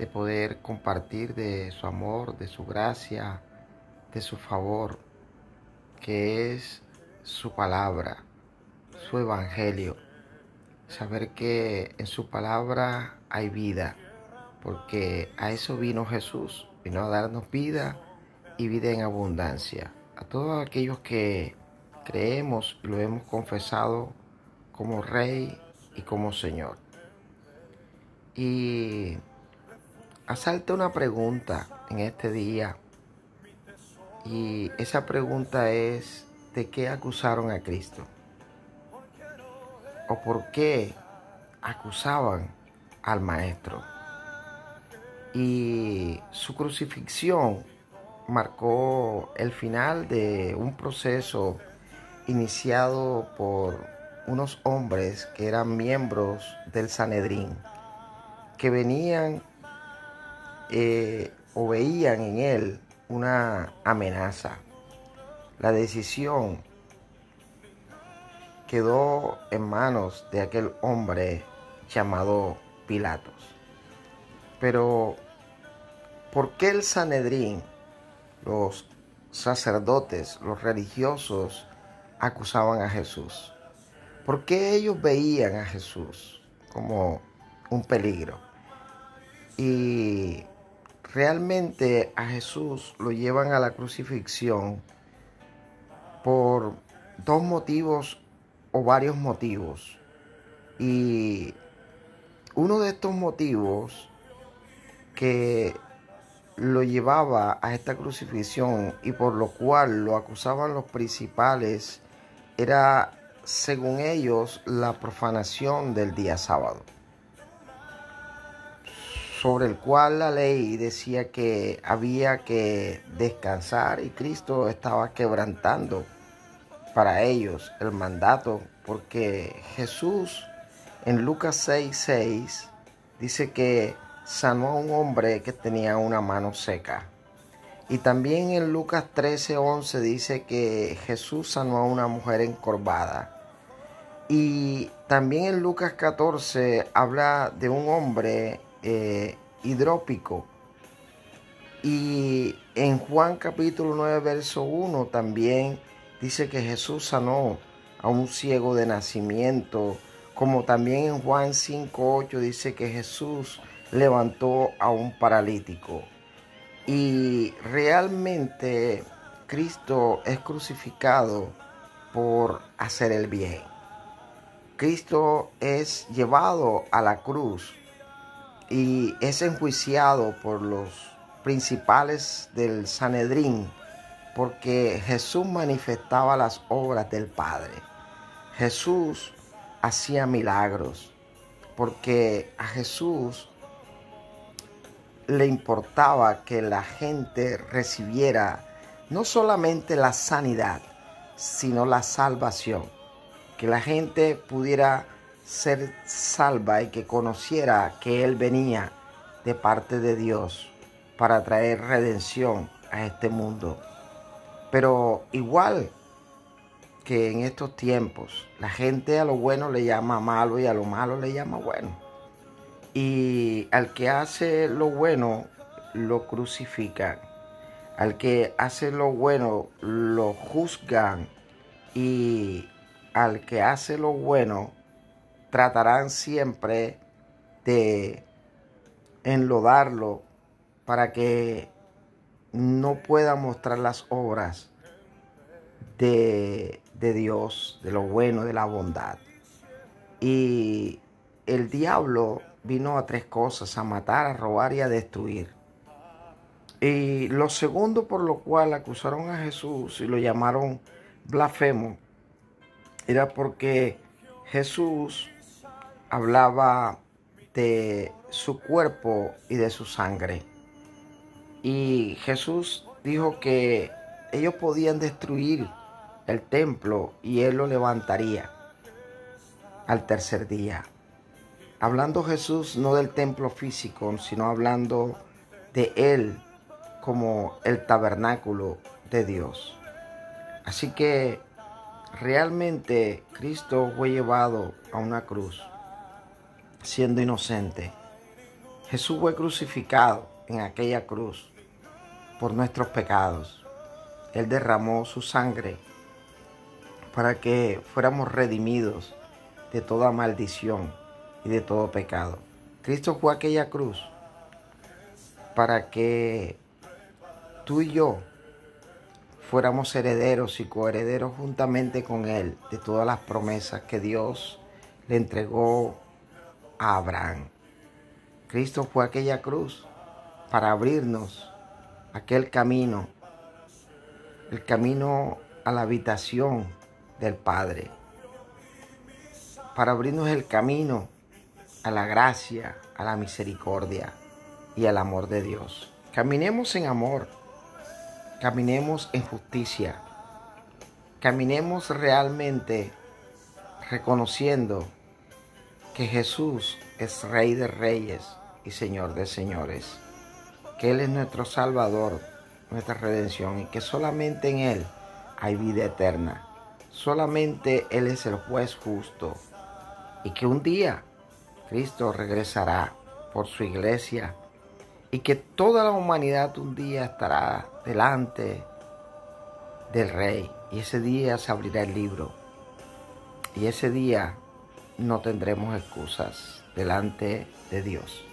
de poder compartir de su amor, de su gracia, de su favor, que es su palabra, su evangelio. Saber que en su palabra hay vida, porque a eso vino Jesús, vino a darnos vida y vida en abundancia. A todos aquellos que creemos y lo hemos confesado como Rey y como Señor. Y asalta una pregunta en este día y esa pregunta es ¿de qué acusaron a Cristo? ¿O por qué acusaban al Maestro? Y su crucifixión marcó el final de un proceso iniciado por unos hombres que eran miembros del Sanedrín, que venían eh, o veían en él una amenaza. La decisión quedó en manos de aquel hombre llamado Pilatos. Pero, ¿por qué el Sanedrín, los sacerdotes, los religiosos, acusaban a Jesús? ¿Por qué ellos veían a Jesús como un peligro? Y realmente a Jesús lo llevan a la crucifixión por dos motivos o varios motivos. Y uno de estos motivos que lo llevaba a esta crucifixión y por lo cual lo acusaban los principales era, según ellos, la profanación del día sábado sobre el cual la ley decía que había que descansar y Cristo estaba quebrantando para ellos el mandato, porque Jesús en Lucas 6, 6 dice que sanó a un hombre que tenía una mano seca. Y también en Lucas 13, 11 dice que Jesús sanó a una mujer encorvada. Y también en Lucas 14 habla de un hombre eh, hidrópico. Y en Juan capítulo 9, verso 1 también dice que Jesús sanó a un ciego de nacimiento, como también en Juan 5, 8 dice que Jesús levantó a un paralítico. Y realmente Cristo es crucificado por hacer el bien. Cristo es llevado a la cruz y es enjuiciado por los principales del Sanedrín porque Jesús manifestaba las obras del Padre. Jesús hacía milagros porque a Jesús le importaba que la gente recibiera no solamente la sanidad, sino la salvación, que la gente pudiera ser salva y que conociera que Él venía de parte de Dios para traer redención a este mundo. Pero igual que en estos tiempos, la gente a lo bueno le llama malo y a lo malo le llama bueno. Y al que hace lo bueno, lo crucifican. Al que hace lo bueno, lo juzgan. Y al que hace lo bueno, tratarán siempre de enlodarlo para que no pueda mostrar las obras de, de, Dios, de lo bueno, de la bondad. Y el diablo vino a tres cosas, a matar, a robar y a destruir. Y lo segundo por lo cual acusaron a Jesús y lo llamaron blasfemo, era porque Jesús hablaba de su cuerpo y de su sangre. Y Jesús dijo que ellos podían destruir el templo y él lo levantaría al tercer día. Hablando Jesús no del templo físico, sino hablando de él como el tabernáculo de Dios. Así que realmente Cristo fue llevado a una cruz siendo inocente. Jesús fue crucificado en aquella cruz por nuestros pecados. Él derramó su sangre para que fuéramos redimidos de toda maldición y de todo pecado. Cristo fue aquella cruz para que tú y yo fuéramos herederos y coherederos juntamente con Él de todas las promesas que Dios le entregó a Abraham. Cristo fue aquella cruz para abrirnos aquel camino, el camino a la habitación del Padre, para abrirnos el camino a la gracia, a la misericordia y al amor de Dios. Caminemos en amor Caminemos en justicia. Caminemos realmente reconociendo que Jesús es Rey de Reyes y Señor de Señores. Que Él es nuestro Salvador, nuestra redención y que solamente en Él hay vida eterna. Solamente Él es el juez justo y que un día Cristo regresará por su iglesia y que toda la humanidad un día estará delante del rey y ese día se abrirá el libro y ese día no tendremos excusas delante de Dios.